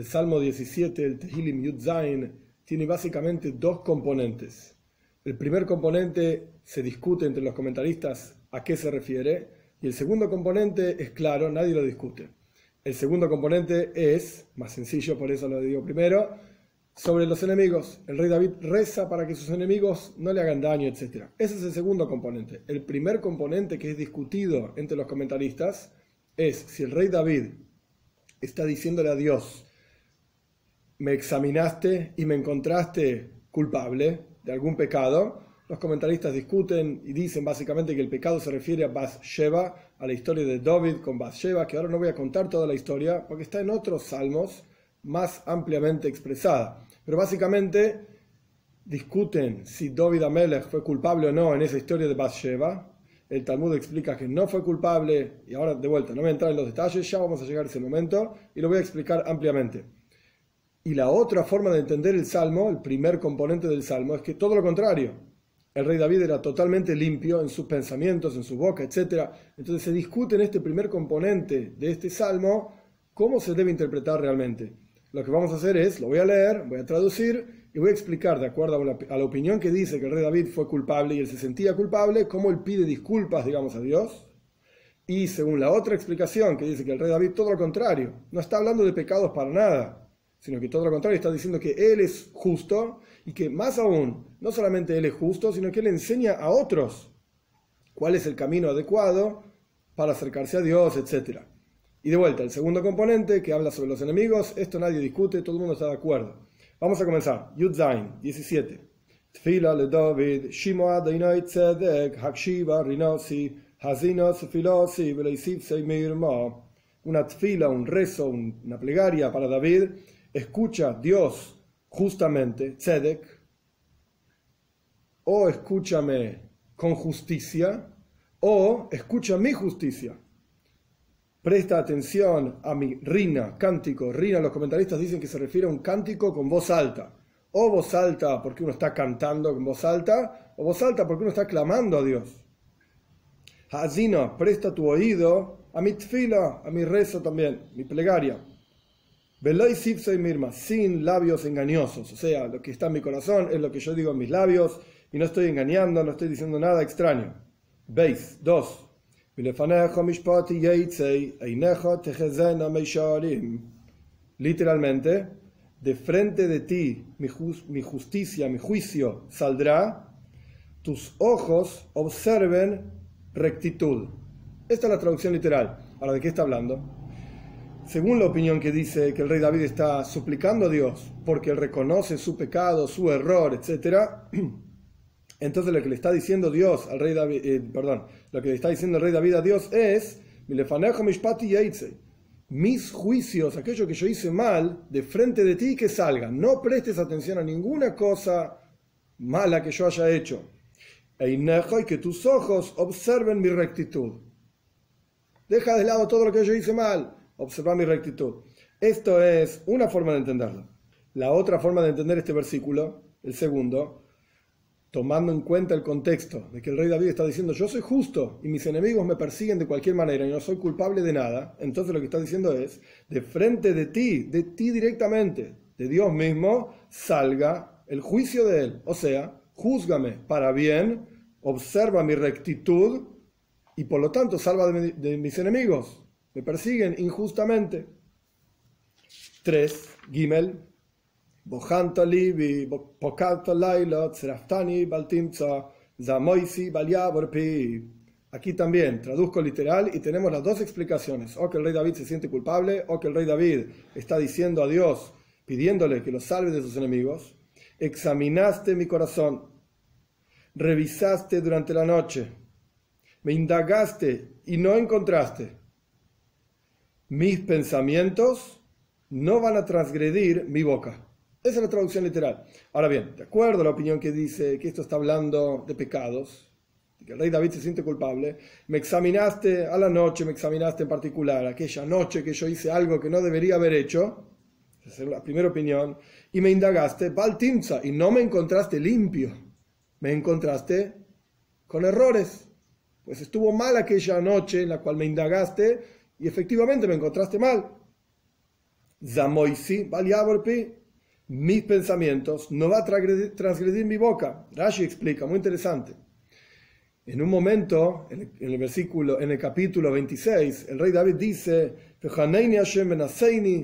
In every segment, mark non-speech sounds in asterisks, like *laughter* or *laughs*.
El Salmo 17, el Tehilim Yud Zain, tiene básicamente dos componentes. El primer componente se discute entre los comentaristas a qué se refiere, y el segundo componente es claro, nadie lo discute. El segundo componente es, más sencillo, por eso lo digo primero, sobre los enemigos. El rey David reza para que sus enemigos no le hagan daño, etc. Ese es el segundo componente. El primer componente que es discutido entre los comentaristas es si el rey David está diciéndole a Dios, me examinaste y me encontraste culpable de algún pecado. Los comentaristas discuten y dicen básicamente que el pecado se refiere a Bathsheba, a la historia de David con Bathsheba, que ahora no voy a contar toda la historia porque está en otros salmos más ampliamente expresada. Pero básicamente discuten si David Amelech fue culpable o no en esa historia de Bathsheba. El Talmud explica que no fue culpable y ahora de vuelta, no voy a entrar en los detalles, ya vamos a llegar a ese momento y lo voy a explicar ampliamente. Y la otra forma de entender el Salmo, el primer componente del Salmo, es que todo lo contrario. El rey David era totalmente limpio en sus pensamientos, en su boca, etc. Entonces se discute en este primer componente de este Salmo cómo se debe interpretar realmente. Lo que vamos a hacer es, lo voy a leer, voy a traducir y voy a explicar, de acuerdo a la, a la opinión que dice que el rey David fue culpable y él se sentía culpable, cómo él pide disculpas, digamos, a Dios. Y según la otra explicación que dice que el rey David, todo lo contrario, no está hablando de pecados para nada, sino que todo lo contrario, está diciendo que Él es justo y que más aún, no solamente Él es justo, sino que Él enseña a otros cuál es el camino adecuado para acercarse a Dios, etc. Y de vuelta, el segundo componente que habla sobre los enemigos, esto nadie discute, todo el mundo está de acuerdo. Vamos a comenzar. Yud Zain, 17. Tfila le David, Shimo Adonai Tzedek, Hakshiva Rinosi, Hazinos Filosi, Seimirma. Una tfila, un rezo, una plegaria para David escucha Dios justamente, tzedek, o escúchame con justicia, o escucha mi justicia. Presta atención a mi rina, cántico. Rina, los comentaristas dicen que se refiere a un cántico con voz alta. O voz alta porque uno está cantando con voz alta, o voz alta porque uno está clamando a Dios. Hazina, presta tu oído a mi tfila, a mi rezo también, mi plegaria. Veloy y mirma, sin labios engañosos. O sea, lo que está en mi corazón es lo que yo digo en mis labios y no estoy engañando, no estoy diciendo nada extraño. Veis, dos. Literalmente, de frente de ti mi, mi justicia, mi juicio saldrá, tus ojos observen rectitud. Esta es la traducción literal. Ahora, ¿de qué está hablando? Según la opinión que dice que el rey David está suplicando a Dios porque él reconoce su pecado, su error, etc., *clears throat* entonces lo que le está diciendo Dios al rey David, eh, perdón, lo que le está diciendo el rey David a Dios es, mis juicios, aquello que yo hice mal, de frente de ti que salgan. No prestes atención a ninguna cosa mala que yo haya hecho. E y que tus ojos observen mi rectitud. Deja de lado todo lo que yo hice mal observar mi rectitud. Esto es una forma de entenderlo. La otra forma de entender este versículo, el segundo, tomando en cuenta el contexto de que el rey David está diciendo yo soy justo y mis enemigos me persiguen de cualquier manera y no soy culpable de nada, entonces lo que está diciendo es, de frente de ti, de ti directamente, de Dios mismo, salga el juicio de él. O sea, júzgame para bien, observa mi rectitud y por lo tanto salva de mis enemigos me persiguen injustamente. 3. Gimel. Aquí también traduzco literal y tenemos las dos explicaciones. O que el rey David se siente culpable, o que el rey David está diciendo a Dios, pidiéndole que lo salve de sus enemigos. Examinaste mi corazón, revisaste durante la noche, me indagaste y no encontraste mis pensamientos no van a transgredir mi boca. Esa es la traducción literal. Ahora bien, de acuerdo a la opinión que dice que esto está hablando de pecados, que el rey David se siente culpable, me examinaste a la noche, me examinaste en particular, aquella noche que yo hice algo que no debería haber hecho, esa es la primera opinión, y me indagaste, Baltimza, y no me encontraste limpio, me encontraste con errores, pues estuvo mal aquella noche en la cual me indagaste y efectivamente me encontraste mal. Zamoisi, Baliaborpi, mis pensamientos, no va a transgredir mi boca. Rashi explica, muy interesante. En un momento, en el, versículo, en el capítulo 26, el rey David dice,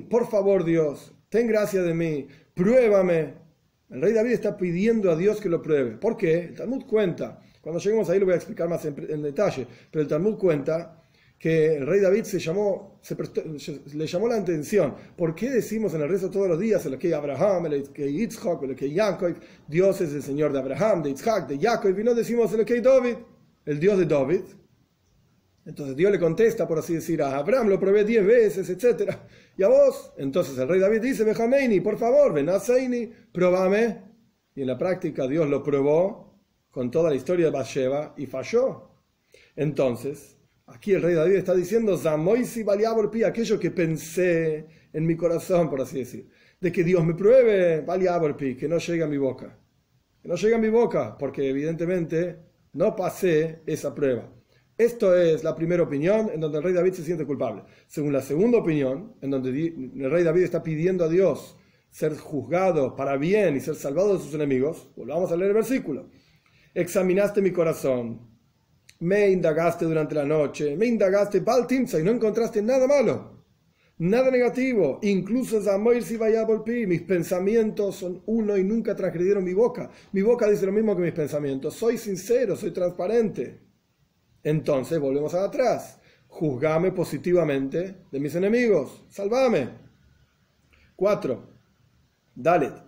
por favor Dios, ten gracia de mí, pruébame. El rey David está pidiendo a Dios que lo pruebe. ¿Por qué? El Talmud cuenta, cuando lleguemos ahí lo voy a explicar más en, detalle, pero el Talmud cuenta que el rey David se llamó, se le llamó la atención. ¿Por qué decimos en el rezo todos los días el que Abraham, el que Yitzhak, el que Jacob, Dios es el Señor de Abraham, de Yitzhak, de Jacob, y no decimos el que David, el Dios de David? Entonces Dios le contesta, por así decir, a Abraham lo probé diez veces, etc. Y a vos, entonces el rey David dice, Bejameini, por favor, ven a Seini, probame. Y en la práctica Dios lo probó con toda la historia de Bathsheba y falló. Entonces, aquí el rey David está diciendo, Zamoisi pi, aquello que pensé en mi corazón, por así decir, de que Dios me pruebe, pi, que no llegue a mi boca. Que no llegue a mi boca, porque evidentemente no pasé esa prueba. Esto es la primera opinión en donde el rey David se siente culpable. Según la segunda opinión, en donde el rey David está pidiendo a Dios ser juzgado para bien y ser salvado de sus enemigos, volvamos a leer el versículo. Examinaste mi corazón, me indagaste durante la noche, me indagaste Baltimsa y no encontraste nada malo, nada negativo, incluso Zamoir si mis pensamientos son uno y nunca transgredieron mi boca. Mi boca dice lo mismo que mis pensamientos, soy sincero, soy transparente. Entonces volvemos atrás. Juzgame positivamente de mis enemigos. Salvame. 4. Dalet.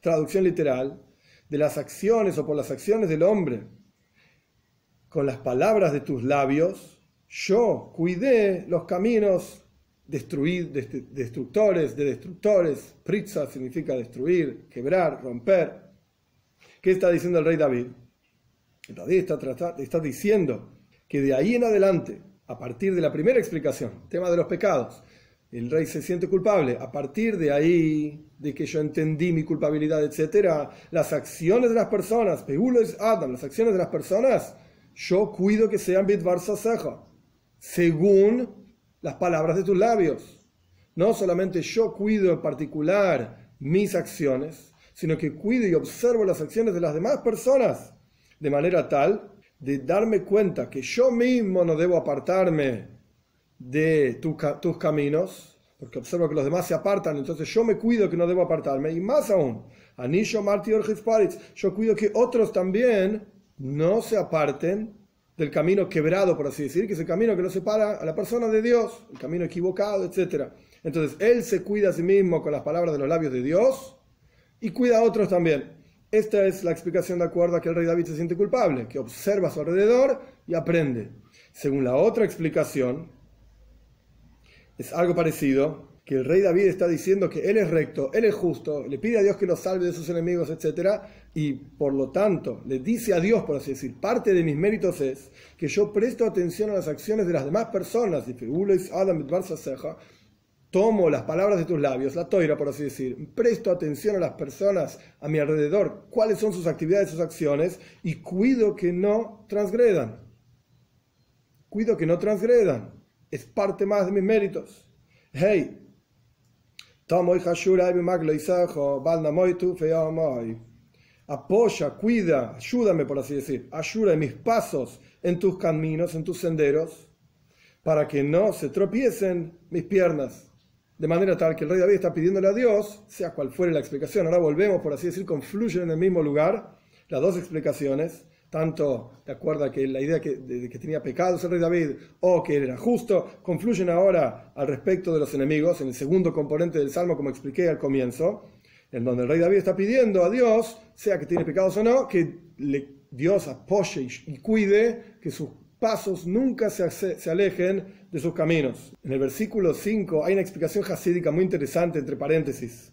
Traducción literal. De las acciones o por las acciones del hombre. Con las palabras de tus labios, yo cuidé los caminos destruir, destructores, de destructores. Pritza significa destruir, quebrar, romper. ¿Qué está diciendo el rey David? David está, está diciendo que de ahí en adelante, a partir de la primera explicación, tema de los pecados, el rey se siente culpable. A partir de ahí, de que yo entendí mi culpabilidad, etc., las acciones de las personas, es Adam, las acciones de las personas, yo cuido que sean bitvar saseja, según las palabras de tus labios. No solamente yo cuido en particular mis acciones, sino que cuido y observo las acciones de las demás personas, de manera tal de darme cuenta que yo mismo no debo apartarme de tus caminos, porque observo que los demás se apartan, entonces yo me cuido que no debo apartarme, y más aún, Anisho Marti yo cuido que otros también no se aparten del camino quebrado, por así decir, que es el camino que lo separa a la persona de Dios, el camino equivocado, etc. Entonces, él se cuida a sí mismo con las palabras de los labios de Dios, y cuida a otros también. Esta es la explicación de acuerdo a que el rey David se siente culpable, que observa a su alrededor y aprende. Según la otra explicación, es algo parecido, que el rey David está diciendo que él es recto, él es justo, le pide a Dios que lo salve de sus enemigos, etc. Y por lo tanto, le dice a Dios, por así decir, parte de mis méritos es que yo presto atención a las acciones de las demás personas, dice, Adam tomo las palabras de tus labios, la toira por así decir, presto atención a las personas a mi alrededor, cuáles son sus actividades, sus acciones, y cuido que no transgredan. Cuido que no transgredan. Es parte más de mis méritos. Hey, apoya, cuida, ayúdame por así decir, ayuda mis pasos en tus caminos, en tus senderos, para que no se tropiecen mis piernas. De manera tal que el rey David está pidiéndole a Dios, sea cual fuere la explicación, ahora volvemos, por así decir, confluyen en el mismo lugar las dos explicaciones, tanto de acuerdo a que la idea que, de, que tenía pecados el rey David o que era justo, confluyen ahora al respecto de los enemigos, en el segundo componente del Salmo, como expliqué al comienzo, en donde el rey David está pidiendo a Dios, sea que tiene pecados o no, que Dios apoye y, cuide que sus pasos nunca se, alejen de sus caminos. En el versículo 5 hay una explicación hasídica muy interesante, entre paréntesis,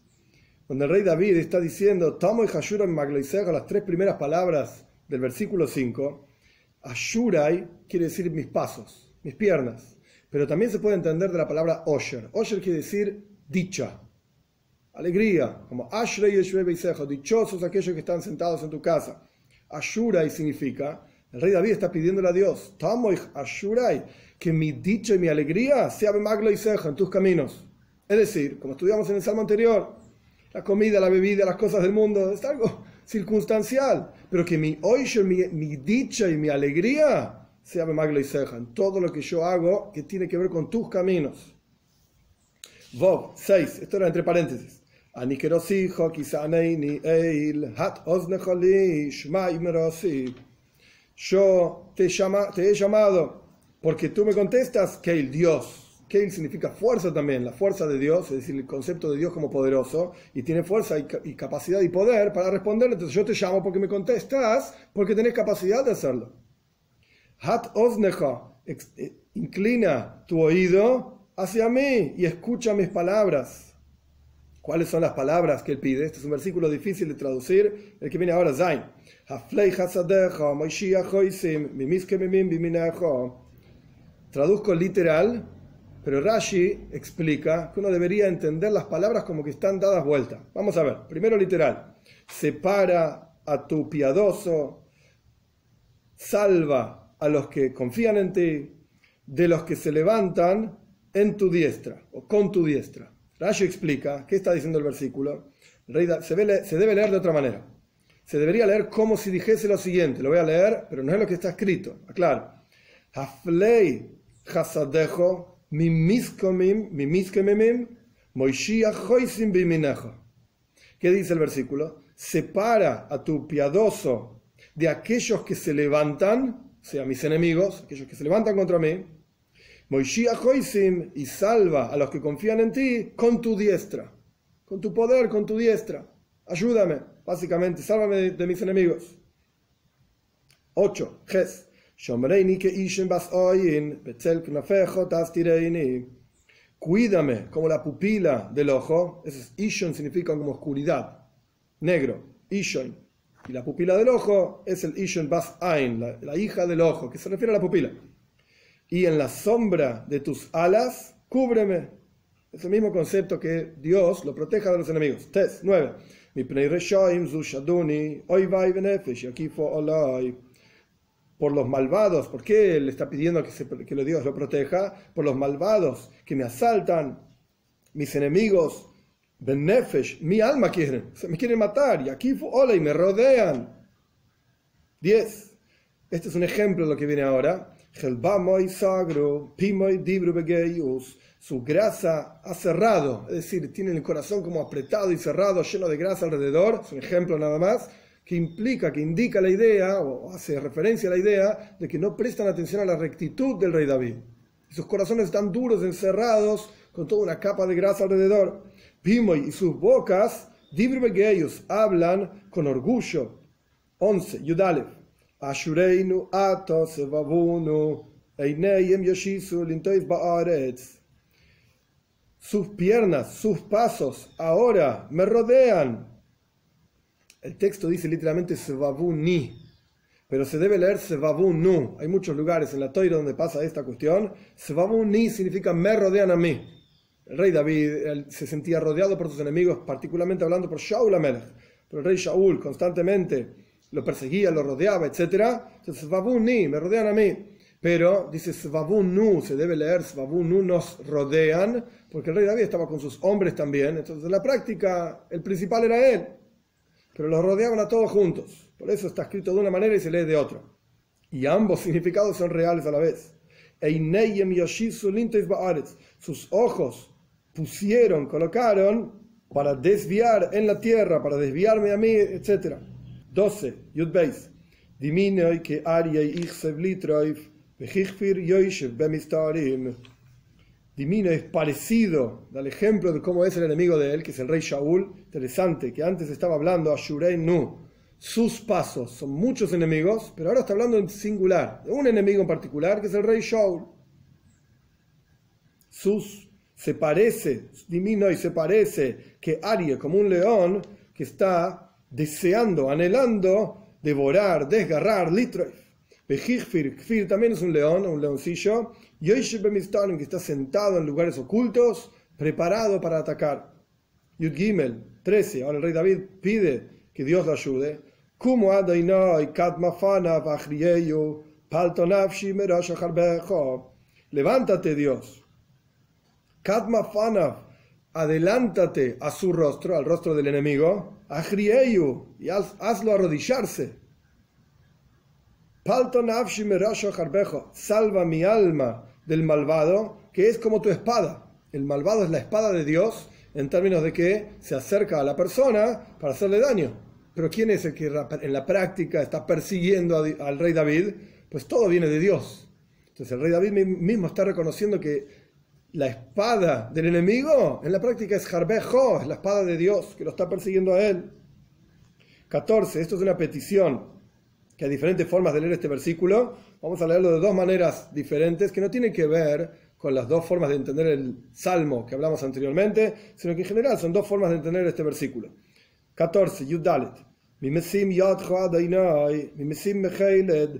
donde el rey David está diciendo, Tomo y Hashurai las tres primeras palabras del versículo 5. Ashurai quiere decir mis pasos, mis piernas, pero también se puede entender de la palabra Osher. Osher quiere decir dicha, alegría, como Ashrei dichosos aquellos que están sentados en tu casa. Ashurai significa El rey David está pidiéndole a Dios, Ashurai, que mi dicho y mi alegría sea maglo y seja en tus caminos. Es decir, como estudiamos en el salmo anterior, la comida, la bebida, las cosas del mundo, es algo circunstancial, pero que mi oisho, mi, mi dicha y mi alegría sea maglo y seja en todo lo que yo hago que tiene que ver con tus caminos. Vov 6, esto era entre paréntesis. Yo te, llama, te he llamado porque tú me contestas que el Dios. Keil significa fuerza también, la fuerza de Dios, es decir, el concepto de Dios como poderoso, y tiene fuerza y, capacidad y poder para responder. Entonces yo te llamo porque me contestas, porque tenés capacidad de hacerlo. Hat oznecha, eh, inclina tu oído hacia mí y escucha mis palabras. ¿Cuáles son las palabras que él pide? Este es un versículo difícil de traducir, el que viene ahora, Zain. Traduzco literal, pero Rashi explica que uno debería entender las palabras como que están dadas vuelta. Vamos a ver, primero literal. Separa a tu piadoso, salva a los que confían en ti, de los que se levantan en tu diestra o con tu diestra. Rashi explica, ¿qué está diciendo el versículo? se, debe leer de otra manera. Se debería leer como si dijese lo siguiente. Lo voy a leer, pero no es lo que está escrito. Aclaro. Haflei hasadejo ¿Qué dice el versículo? Separa a tu piadoso de aquellos que se levantan, o sea, mis enemigos, aquellos que se levantan contra mí, y salva a los que confían en ti con tu diestra, con tu poder, con tu diestra. Ayúdame, básicamente, sálvame de, mis enemigos. 8. Ges. Cuídame como la pupila del ojo. Eso es Ishon, significa como oscuridad. Negro. Ishon. Y la pupila del ojo es el Ishon Bas Ain, la, hija del ojo, que se refiere a la pupila. Y en la sombra de tus alas, cúbreme. Es el mismo concepto que Dios lo proteja de los enemigos. Test 9 por los malvados, ¿por qué él está pidiendo que, se, Dios lo proteja? Por los malvados que me asaltan, mis enemigos, Ben Nefesh, mi alma quieren, me quieren matar, y aquí hola y me rodean. 10. Este es un ejemplo de lo que viene ahora. Su grasa ha cerrado, es decir, tiene el corazón como apretado y cerrado, lleno de grasa alrededor. Es un ejemplo nada más que implica, que indica la idea, o hace referencia a la idea, de que no prestan atención a la rectitud del rey David. Sus corazones están duros, encerrados, con toda una capa de grasa alrededor. Pimoy y sus bocas, ellos hablan con orgullo. 11. Yudalev. Ashureinu atos eineyem yoshisu ba'aretz. Sus piernas, sus pasos, ahora me rodean el texto dice literalmente ni, pero se debe leer nu. Hay muchos lugares en la Toira donde pasa esta cuestión. ni significa me rodean a mí. El rey David se sentía rodeado por sus enemigos, particularmente hablando por Shaul Amelech. Pero el rey Shaul constantemente lo perseguía, lo rodeaba, etc. Entonces, ni, me rodean a mí. Pero dice nu, se debe leer nu nos rodean, porque el rey David estaba con sus hombres también. Entonces, en la práctica, el principal era él pero los rodeaban a todos juntos. Por eso está escrito de una manera y se lee de otra. Y ambos *laughs* significados son reales a la vez. Sus ojos pusieron, colocaron para desviar en la tierra, para desviarme a mí, etc. 12. Yud Beis. que Dimino es parecido al ejemplo de cómo es el enemigo de él, que es el rey Shaul. Interesante, que antes estaba hablando a Shurei Nu. Sus pasos son muchos enemigos, pero ahora está hablando en singular, de un enemigo en particular, que es el rey Shaul. Sus se parece, Dimino y se parece que Arie, como un león que está deseando, anhelando devorar, desgarrar, litroif. Kfir también es un león, un leoncillo, que está sentado en lugares ocultos, preparado para atacar. Yud Gimel 13. Ahora el rey David pide que Dios lo ayude. Levántate, Dios. Katmafana, adelántate a su rostro, al rostro del enemigo. Achriyeyu, y hazlo arrodillarse. Paltonavshi Merosh Harbejo. Salva mi alma del malvado, que es como tu espada. El malvado es la espada de Dios en términos de que se acerca a la persona para hacerle daño. Pero ¿quién es el que en la práctica está persiguiendo al rey David? Pues todo viene de Dios. Entonces el rey David mismo está reconociendo que la espada del enemigo en la práctica es Jarbejo, es la espada de Dios que lo está persiguiendo a él. 14. Esto es una petición que hay diferentes formas de leer este versículo. Vamos a leerlo de dos maneras diferentes que no tienen que ver con las dos formas de entender el salmo que hablamos anteriormente, sino que en general son dos formas de entender este versículo. 14. Yudalet. Mimesim yadcho adainai, mimesim mecheiled,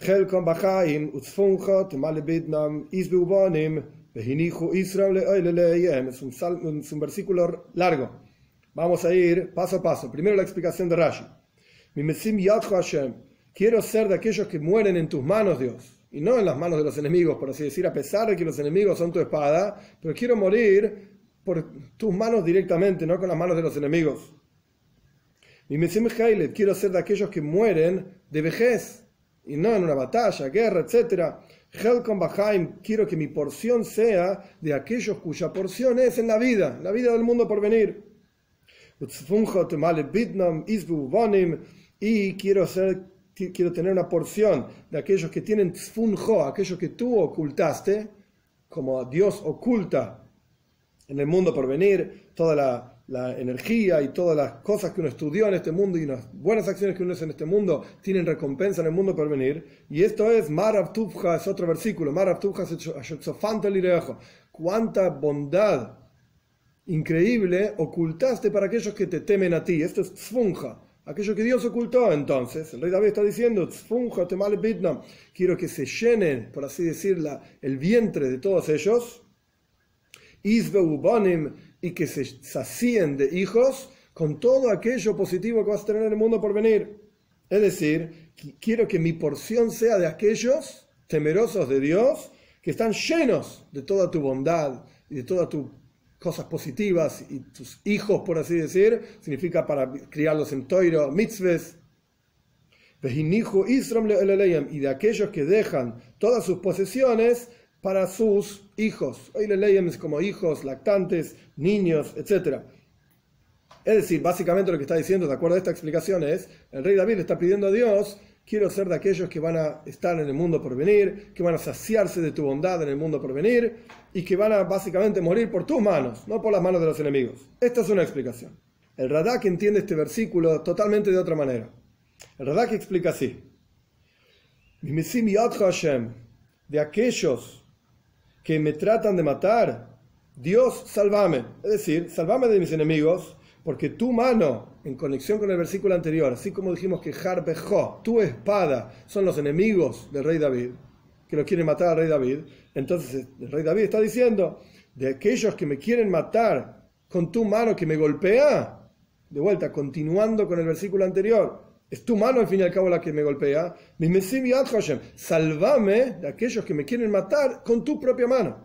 chelkom bachaim, utzfunchot, malebidnam, isbeubanim, behinichu Israel leoileleyem. Es un, es un versículo largo. Vamos a ir paso a paso. Primero la explicación de Rashi. Mimesim yadcho Hashem quiero ser de aquellos que mueren en tus manos, Dios, y no en las manos de los enemigos, por así decir, a pesar de que los enemigos son tu espada, pero quiero morir por tus manos directamente, no con las manos de los enemigos. Mi quiero ser de aquellos que mueren de vejez, y no en una batalla, guerra, etc. Helcom Bahaim, quiero que mi porción sea de aquellos cuya porción es en la vida, la vida del mundo por venir. Quiero ser quiero tener una porción de aquellos que tienen tfunjo, aquellos que tú ocultaste, como Dios oculta en el mundo por venir toda la, energía y todas las cosas que uno estudió en este mundo y las buenas acciones que uno hace en este mundo tienen recompensa en el mundo por venir. Y esto es Marav Tufja, es otro versículo. Marav Tufja es Cuánta bondad increíble ocultaste para aquellos que te temen a ti. Esto es Tfunja aquello que Dios ocultó entonces. El rey David está diciendo, quiero que se llenen, por así decirlo, el vientre de todos ellos, y que se sacien de hijos con todo aquello positivo que vas a tener en el mundo por venir. Es decir, quiero que mi porción sea de aquellos temerosos de Dios que están llenos de toda tu bondad y de toda tu cosas positivas y tus hijos, por así decir, significa para criarlos en toiro, mitzvahs. Y de aquellos que dejan todas sus posesiones para sus hijos. Hoy es como hijos, lactantes, niños, etc. Es decir, básicamente lo que está diciendo, de acuerdo a esta explicación, es, el rey David le está pidiendo a Dios quiero ser de aquellos que van a estar en el mundo por venir, que van a saciarse de tu bondad en el mundo por venir y que van a básicamente morir por tus manos, no por las manos de los enemigos. Esta es una explicación. El Radak entiende este versículo totalmente de otra manera. El Radak explica así. De aquellos que me tratan de matar, Dios salvame. Es decir, salvame de mis enemigos porque tu mano, en conexión con el versículo anterior, así como dijimos que Harbejo, tu espada, son los enemigos del rey David, que lo quieren matar al rey David, entonces el rey David está diciendo, de aquellos que me quieren matar con tu mano que me golpea, de vuelta, continuando con el versículo anterior, es tu mano al fin y al cabo la que me golpea, salvame de aquellos que me quieren matar con tu propia mano.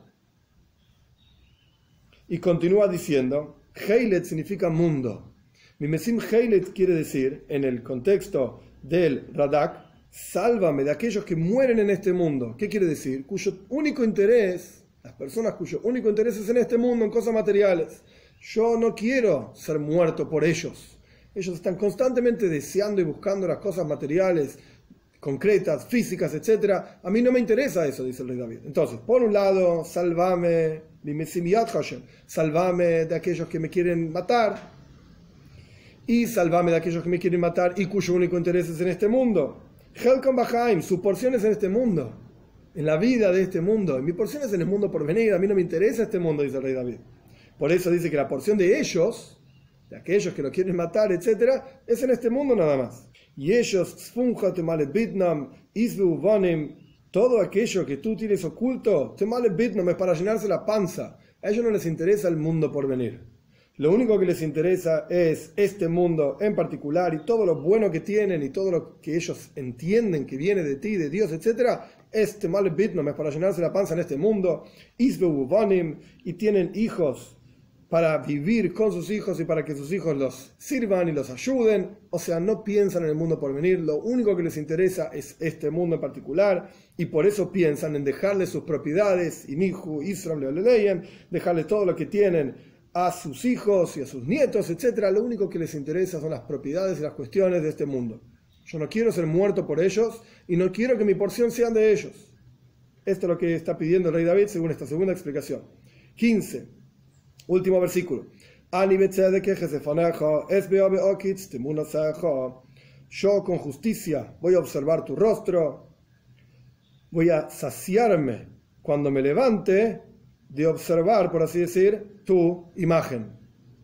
Y continúa diciendo, Heilet significa mundo. Mimesim Heilet quiere decir, en el contexto del Radak, sálvame de aquellos que mueren en este mundo. ¿Qué quiere decir? Cuyo único interés, las personas cuyo único interés es en este mundo, en cosas materiales. Yo no quiero ser muerto por ellos. Ellos están constantemente deseando y buscando las cosas materiales, concretas, físicas, etc. A mí no me interesa eso, dice el rey David. Entonces, por un lado, sálvame Salvame de aquellos que me quieren matar. Y salvame de aquellos que me quieren matar y cuyo único interés es en este mundo. Helcom Bahaim, su porción es en este mundo. En la vida de este mundo. Y mi porción es en el mundo por venir. A mí no me interesa este mundo, dice el rey David. Por eso dice que la porción de ellos, de aquellos que lo quieren matar, etc., es en este mundo nada más. Y ellos, todo aquello que tú tienes oculto, te male es para llenarse la panza. A ellos no les interesa el mundo por venir. lo único que les interesa es este mundo en particular y todo lo bueno que tienen y todo lo que ellos entienden que viene de ti, de Dios, etc. Este mal es para llenarse la panza en este mundo. Y tienen hijos para vivir con sus hijos y para que sus hijos los sirvan y los ayuden. O sea, no piensan en el mundo por venir, lo único que les interesa es este mundo en particular y por eso piensan en dejarle sus propiedades, Mihu, Israel, dejarle todo lo que tienen a sus hijos y a sus nietos, etc. Lo único que les interesa son las propiedades y las cuestiones de este mundo. Yo no quiero ser muerto por ellos y no quiero que mi porción sean de ellos. Esto es lo que está pidiendo el rey David según esta segunda explicación. 15. Último versículo. Yo con justicia voy a observar tu rostro, voy a saciarme cuando me levante de observar, por así decir, tu imagen.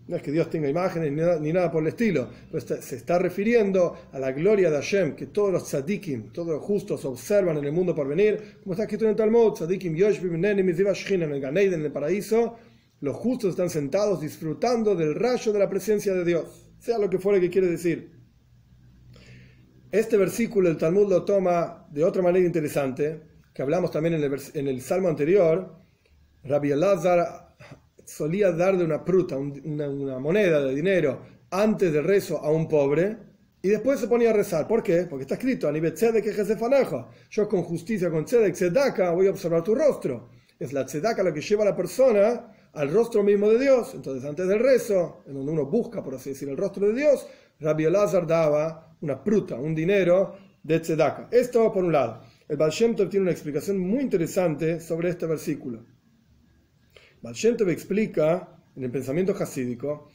No es que Dios tenga imágenes ni nada, por el estilo, pero se está refiriendo a la gloria de Hashem, que todos los tzadikim, todos los justos observan en el mundo por venir, como está escrito en el Talmud, tzadikim yoshvim nenim en el Ganeiden, en el paraíso, los justos están sentados disfrutando del rayo de la presencia de Dios, sea lo que fuera que quiere decir. Este versículo el Talmud lo toma de otra manera interesante, que hablamos también en el, salmo anterior. Rabbi Elazar solía darle una pruta, una, moneda de dinero antes del rezo a un pobre y después se ponía a rezar. ¿Por qué? Porque está escrito, yo con justicia, con tzedek, tzedaka, voy a observar tu rostro. Es la tzedaka lo que lleva a la persona al rostro mismo de Dios. Entonces, antes del rezo, en donde uno busca, por así decir, el rostro de Dios, Rabbi Elazar daba una pruta, un dinero de tzedaka. Esto por un lado. El Baal Shem Tov tiene una explicación muy interesante sobre este versículo. Baal Shem Tov explica en el pensamiento hasídico,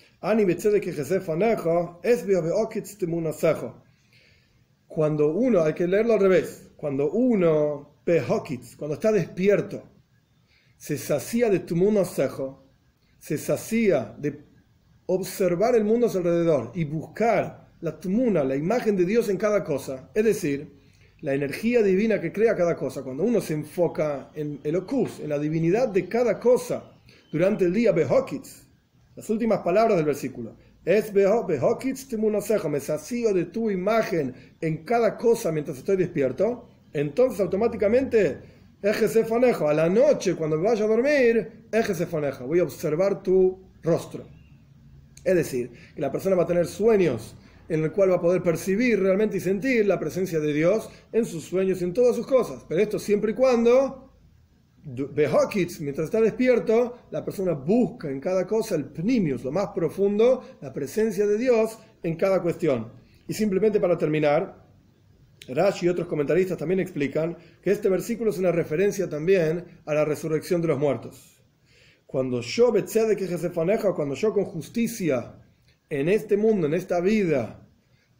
cuando uno, hay que leerlo al revés, cuando uno, cuando está despierto, se sacía de tu mundo se sacía de observar el mundo a su alrededor y buscar la tumuna, la imagen de Dios en cada cosa, es decir, la energía divina que crea cada cosa, cuando uno se enfoca en el ocus, en la divinidad de cada cosa durante el día, behokitz, las últimas palabras del versículo, es behokitz me sacío de tu imagen en cada cosa mientras estoy despierto, entonces automáticamente Eje fonejo, a la noche cuando me vaya a dormir, eje fonejo, voy a observar tu rostro. Es decir, que la persona va a tener sueños en el cual va a poder percibir realmente y sentir la presencia de Dios en sus sueños y en todas sus cosas. Pero esto siempre y cuando, mientras está despierto, la persona busca en cada cosa el pnimius, lo más profundo, la presencia de Dios en cada cuestión. Y simplemente para terminar, Rashi y otros comentaristas también explican que este versículo es una referencia también a la resurrección de los muertos. Cuando yo, cuando yo con justicia en este mundo, en esta vida,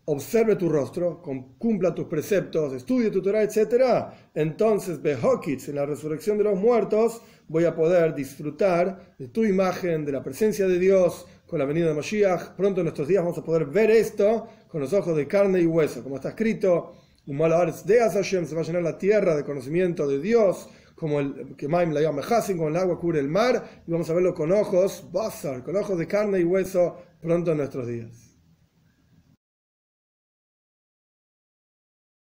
observe tu rostro, cumpla tus preceptos, estudie tu Torah, etc., entonces, Behokitz, en la resurrección de los muertos, voy a poder disfrutar de tu imagen, de la presencia de Dios, con la venida de Mashiach. Pronto en estos días vamos a poder ver esto con los ojos de carne y hueso, como está escrito de Hashem se va a llenar la tierra de conocimiento de Dios, como el que Maim la llama como el agua cubre el mar, y vamos a verlo con ojos, basar, con ojos de carne y hueso pronto en nuestros días.